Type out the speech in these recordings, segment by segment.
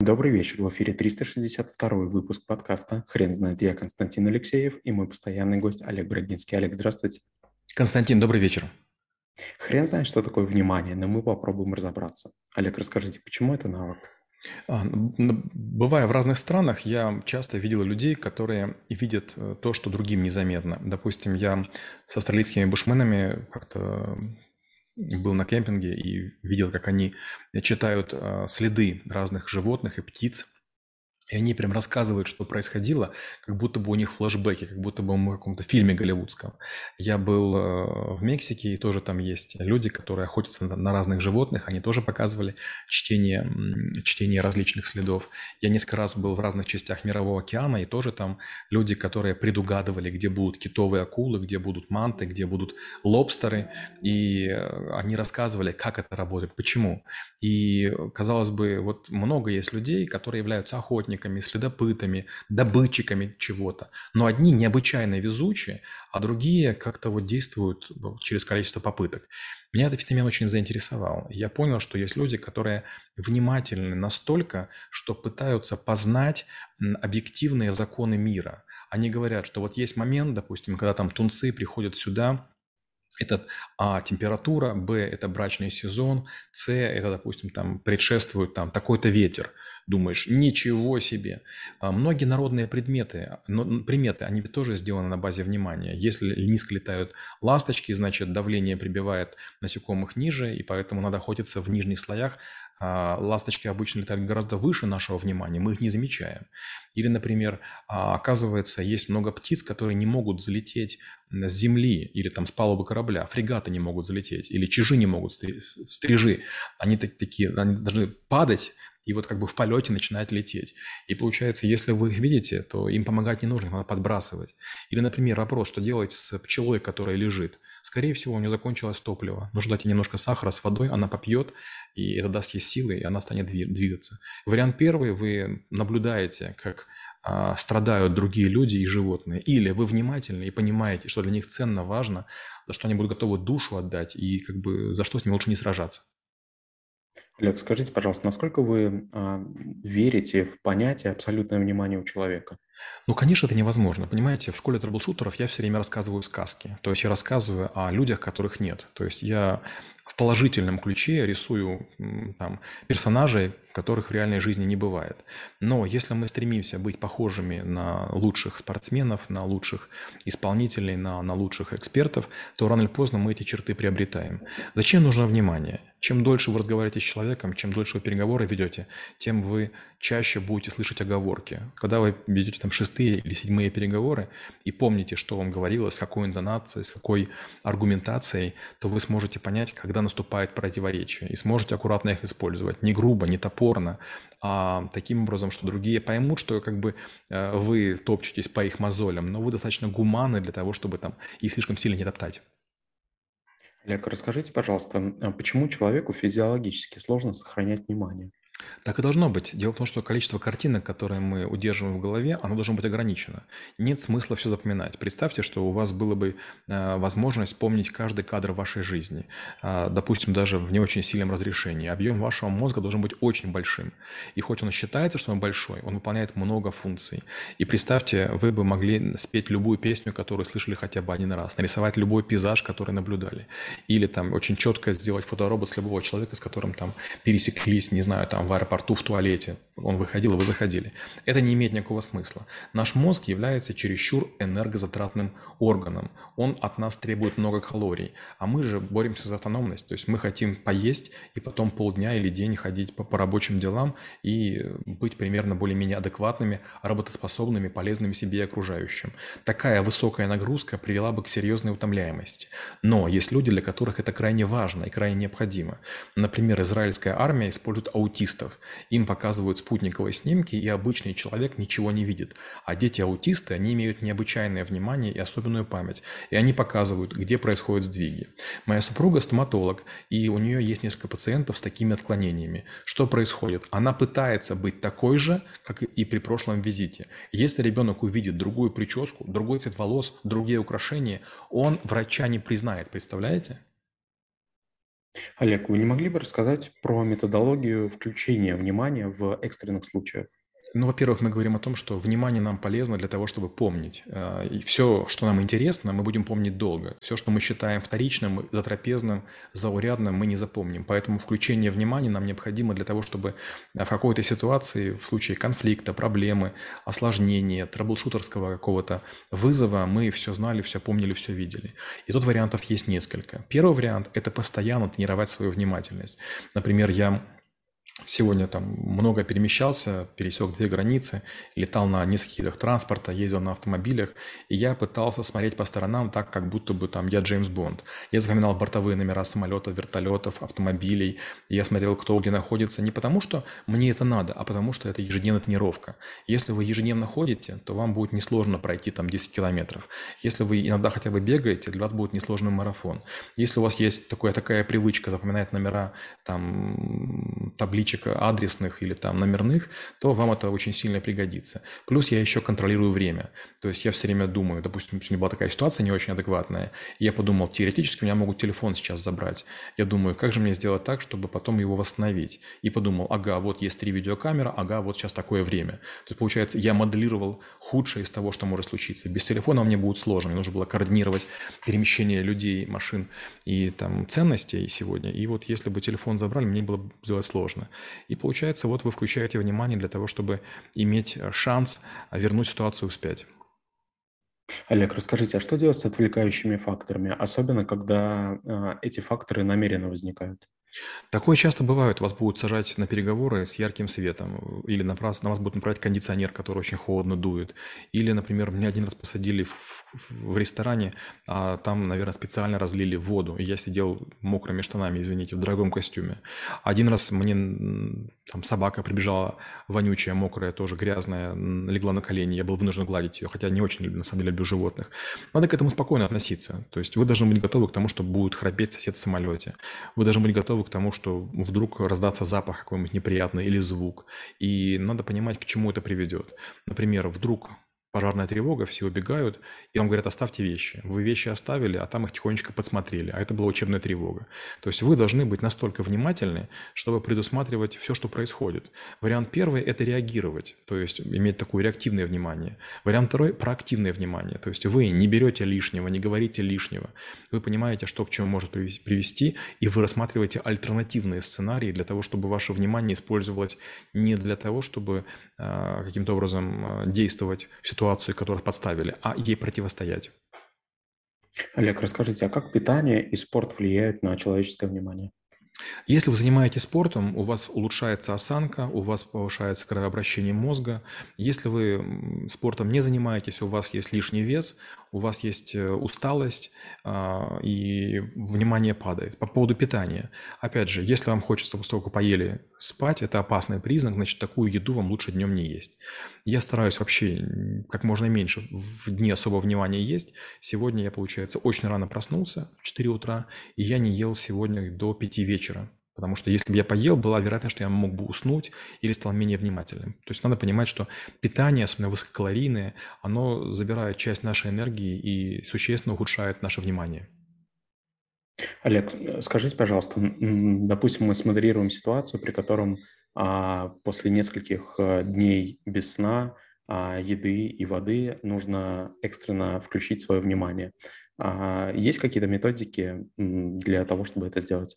Добрый вечер. В эфире 362 выпуск подкаста «Хрен знает». Я Константин Алексеев и мой постоянный гость Олег Брагинский. Олег, здравствуйте. Константин, добрый вечер. Хрен знает, что такое внимание, но мы попробуем разобраться. Олег, расскажите, почему это навык? А, бывая в разных странах, я часто видел людей, которые видят э, то, что другим незаметно. Допустим, я с австралийскими бушменами как-то был на кемпинге и видел, как они читают а, следы разных животных и птиц и они прям рассказывают, что происходило, как будто бы у них флешбеки, как будто бы мы в каком-то фильме голливудском. Я был э, в Мексике, и тоже там есть люди, которые охотятся на разных животных, они тоже показывали чтение, чтение различных следов. Я несколько раз был в разных частях Мирового океана, и тоже там люди, которые предугадывали, где будут китовые акулы, где будут манты, где будут лобстеры, и э, они рассказывали, как это работает, почему. И, казалось бы, вот много есть людей, которые являются охотниками, охотниками, следопытами, добытчиками чего-то. Но одни необычайно везучие, а другие как-то вот действуют ну, через количество попыток. Меня этот феномен очень заинтересовал. Я понял, что есть люди, которые внимательны настолько, что пытаются познать объективные законы мира. Они говорят, что вот есть момент, допустим, когда там тунцы приходят сюда, это А – температура, Б – это брачный сезон, С – это, допустим, там предшествует там такой-то ветер – думаешь, ничего себе. А многие народные предметы, приметы, они тоже сделаны на базе внимания. Если низко летают ласточки, значит давление прибивает насекомых ниже, и поэтому надо охотиться в нижних слоях. А ласточки обычно летают гораздо выше нашего внимания, мы их не замечаем. Или, например, а, оказывается, есть много птиц, которые не могут залететь с земли или там с палубы корабля, фрегаты не могут залететь, или чижи не могут, стрижи. Они такие, они должны падать и вот как бы в полете начинает лететь. И получается, если вы их видите, то им помогать не нужно, надо подбрасывать. Или, например, вопрос, что делать с пчелой, которая лежит. Скорее всего, у нее закончилось топливо. Нужно дать ей немножко сахара с водой, она попьет, и это даст ей силы, и она станет двигаться. Вариант первый, вы наблюдаете, как а, страдают другие люди и животные. Или вы внимательны и понимаете, что для них ценно, важно, за что они будут готовы душу отдать, и как бы за что с ними лучше не сражаться. Олег, скажите, пожалуйста, насколько вы а, верите в понятие абсолютное внимание у человека? Ну, конечно, это невозможно. Понимаете, в школе трэблшутеров я все время рассказываю сказки. То есть я рассказываю о людях, которых нет. То есть я в положительном ключе рисую там, персонажей, которых в реальной жизни не бывает. Но если мы стремимся быть похожими на лучших спортсменов, на лучших исполнителей, на, на лучших экспертов, то рано или поздно мы эти черты приобретаем. Зачем нужно внимание? Чем дольше вы разговариваете с человеком, чем дольше вы переговоры ведете, тем вы чаще будете слышать оговорки. Когда вы ведете там шестые или седьмые переговоры и помните, что вам говорилось, с какой интонацией, с какой аргументацией, то вы сможете понять, когда наступает противоречие и сможете аккуратно их использовать. Не грубо, не топорно, а таким образом, что другие поймут, что как бы э, вы топчетесь по их мозолям, но вы достаточно гуманны для того, чтобы там их слишком сильно не топтать. Олег, расскажите, пожалуйста, а почему человеку физиологически сложно сохранять внимание? Так и должно быть. Дело в том, что количество картинок, которые мы удерживаем в голове, оно должно быть ограничено. Нет смысла все запоминать. Представьте, что у вас было бы э, возможность помнить каждый кадр вашей жизни, э, допустим, даже в не очень сильном разрешении. Объем вашего мозга должен быть очень большим. И хоть он считается, что он большой, он выполняет много функций. И представьте, вы бы могли спеть любую песню, которую слышали хотя бы один раз, нарисовать любой пейзаж, который наблюдали. Или там очень четко сделать фоторобот с любого человека, с которым там пересеклись, не знаю, там в аэропорту в туалете. Он выходил, и вы заходили. Это не имеет никакого смысла. Наш мозг является чересчур энергозатратным органом. Он от нас требует много калорий. А мы же боремся за автономность. То есть мы хотим поесть и потом полдня или день ходить по, по рабочим делам и быть примерно более-менее адекватными, работоспособными, полезными себе и окружающим. Такая высокая нагрузка привела бы к серьезной утомляемости. Но есть люди, для которых это крайне важно и крайне необходимо. Например, израильская армия использует аутистов аутистов. Им показывают спутниковые снимки, и обычный человек ничего не видит. А дети-аутисты, они имеют необычайное внимание и особенную память. И они показывают, где происходят сдвиги. Моя супруга стоматолог, и у нее есть несколько пациентов с такими отклонениями. Что происходит? Она пытается быть такой же, как и при прошлом визите. Если ребенок увидит другую прическу, другой цвет волос, другие украшения, он врача не признает, представляете? Олег, вы не могли бы рассказать про методологию включения внимания в экстренных случаях? Ну, во-первых, мы говорим о том, что внимание нам полезно для того, чтобы помнить. А, и все, что нам интересно, мы будем помнить долго. Все, что мы считаем вторичным, затрапезным, заурядным, мы не запомним. Поэтому включение внимания нам необходимо для того, чтобы в какой-то ситуации, в случае конфликта, проблемы, осложнения, трэблшутерского какого-то вызова, мы все знали, все помнили, все видели. И тут вариантов есть несколько. Первый вариант – это постоянно тренировать свою внимательность. Например, я Сегодня там много перемещался, пересек две границы, летал на нескольких видах транспорта, ездил на автомобилях, и я пытался смотреть по сторонам так, как будто бы там я Джеймс Бонд. Я запоминал бортовые номера самолетов, вертолетов, автомобилей, я смотрел, кто где находится, не потому что мне это надо, а потому что это ежедневная тренировка. Если вы ежедневно ходите, то вам будет несложно пройти там 10 километров. Если вы иногда хотя бы бегаете, для вас будет несложный марафон. Если у вас есть такая, такая привычка запоминать номера там табличек, табличек адресных или там номерных, то вам это очень сильно пригодится. Плюс я еще контролирую время. То есть я все время думаю, допустим, сегодня была такая ситуация не очень адекватная, я подумал, теоретически у меня могут телефон сейчас забрать. Я думаю, как же мне сделать так, чтобы потом его восстановить? И подумал, ага, вот есть три видеокамеры, ага, вот сейчас такое время. То есть, получается, я моделировал худшее из того, что может случиться. Без телефона мне будет сложно. Мне нужно было координировать перемещение людей, машин и там ценностей сегодня. И вот если бы телефон забрали, мне было бы сделать сложно. И получается, вот вы включаете внимание для того, чтобы иметь э, шанс э, вернуть ситуацию вспять. Олег, расскажите, а что делать с отвлекающими факторами, особенно когда э, эти факторы намеренно возникают? Такое часто бывает. Вас будут сажать на переговоры с ярким светом, или на вас, на вас будут направлять кондиционер, который очень холодно дует. Или, например, меня один раз посадили в, в ресторане, а там, наверное, специально разлили воду, и я сидел мокрыми штанами, извините, в дорогом костюме. Один раз мне там собака прибежала вонючая, мокрая, тоже грязная, легла на колени, я был вынужден гладить ее, хотя не очень, на самом деле, люблю животных. Надо к этому спокойно относиться. То есть вы должны быть готовы к тому, что будет храпеть сосед в самолете. Вы должны быть готовы готовы к тому, что вдруг раздаться запах какой-нибудь неприятный или звук. И надо понимать, к чему это приведет. Например, вдруг пожарная тревога, все убегают, и вам говорят, оставьте вещи. Вы вещи оставили, а там их тихонечко подсмотрели, а это была учебная тревога. То есть вы должны быть настолько внимательны, чтобы предусматривать все, что происходит. Вариант первый – это реагировать, то есть иметь такое реактивное внимание. Вариант второй – проактивное внимание, то есть вы не берете лишнего, не говорите лишнего. Вы понимаете, что к чему может привести, и вы рассматриваете альтернативные сценарии для того, чтобы ваше внимание использовалось не для того, чтобы э, каким-то образом э, действовать в ситуацию, которую подставили, а ей противостоять. Олег, расскажите, а как питание и спорт влияют на человеческое внимание? Если вы занимаетесь спортом, у вас улучшается осанка, у вас повышается кровообращение мозга. Если вы спортом не занимаетесь, у вас есть лишний вес, у вас есть э, усталость а, и внимание падает. По поводу питания. Опять же, если вам хочется после того, как поели, спать, это опасный признак, значит, такую еду вам лучше днем не есть. Я стараюсь вообще как можно меньше в дни особого внимания есть. Сегодня я, получается, очень рано проснулся, в 4 утра, и я не ел сегодня до 5 вечера. Потому что если бы я поел, была вероятность, что я мог бы уснуть или стал менее внимательным. То есть надо понимать, что питание, особенно высококалорийное, оно забирает часть нашей энергии и существенно ухудшает наше внимание. Олег, скажите, пожалуйста, допустим, мы смоделируем ситуацию, при котором а, после нескольких а, дней без сна, а, еды и воды нужно экстренно включить свое внимание. А, есть какие-то методики для того, чтобы это сделать?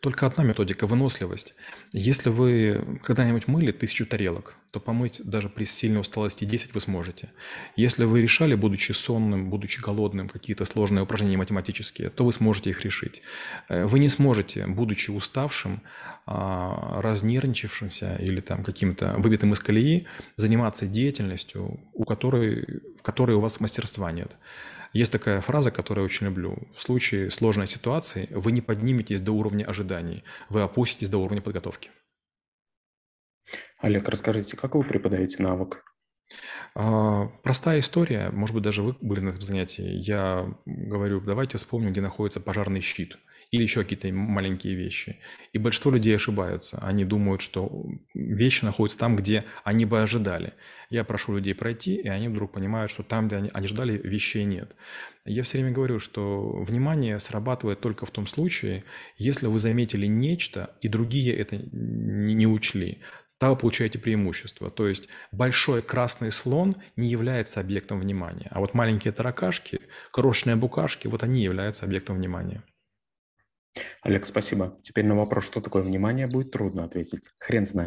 Только одна методика – выносливость. Если вы когда-нибудь мыли тысячу тарелок, то помыть даже при сильной усталости 10 вы сможете. Если вы решали, будучи сонным, будучи голодным, какие-то сложные упражнения математические, то вы сможете их решить. Э, вы не сможете, будучи уставшим, а, разнервничавшимся или там каким-то выбитым из колеи, заниматься деятельностью, у которой, в которой у вас мастерства нет. Есть такая фраза, которую я очень люблю. В случае сложной ситуации вы не подниметесь до уровня ожиданий, вы опуститесь до уровня подготовки. Олег, расскажите, как вы преподаете навык? А, простая история, может быть, даже вы были на этом занятии. Я говорю, давайте вспомним, где находится пожарный щит. Или еще какие-то маленькие вещи. И большинство людей ошибаются. Они думают, что вещи находятся там, где они бы ожидали. Я прошу людей пройти, и они вдруг понимают, что там, где они, они ждали, вещей нет. Я все время говорю, что внимание срабатывает только в том случае, если вы заметили нечто, и другие это не учли тогда вы получаете преимущество. То есть большой красный слон не является объектом внимания, а вот маленькие таракашки, крошечные букашки, вот они являются объектом внимания. Олег, спасибо. Теперь на вопрос, что такое внимание, будет трудно ответить. Хрен знает.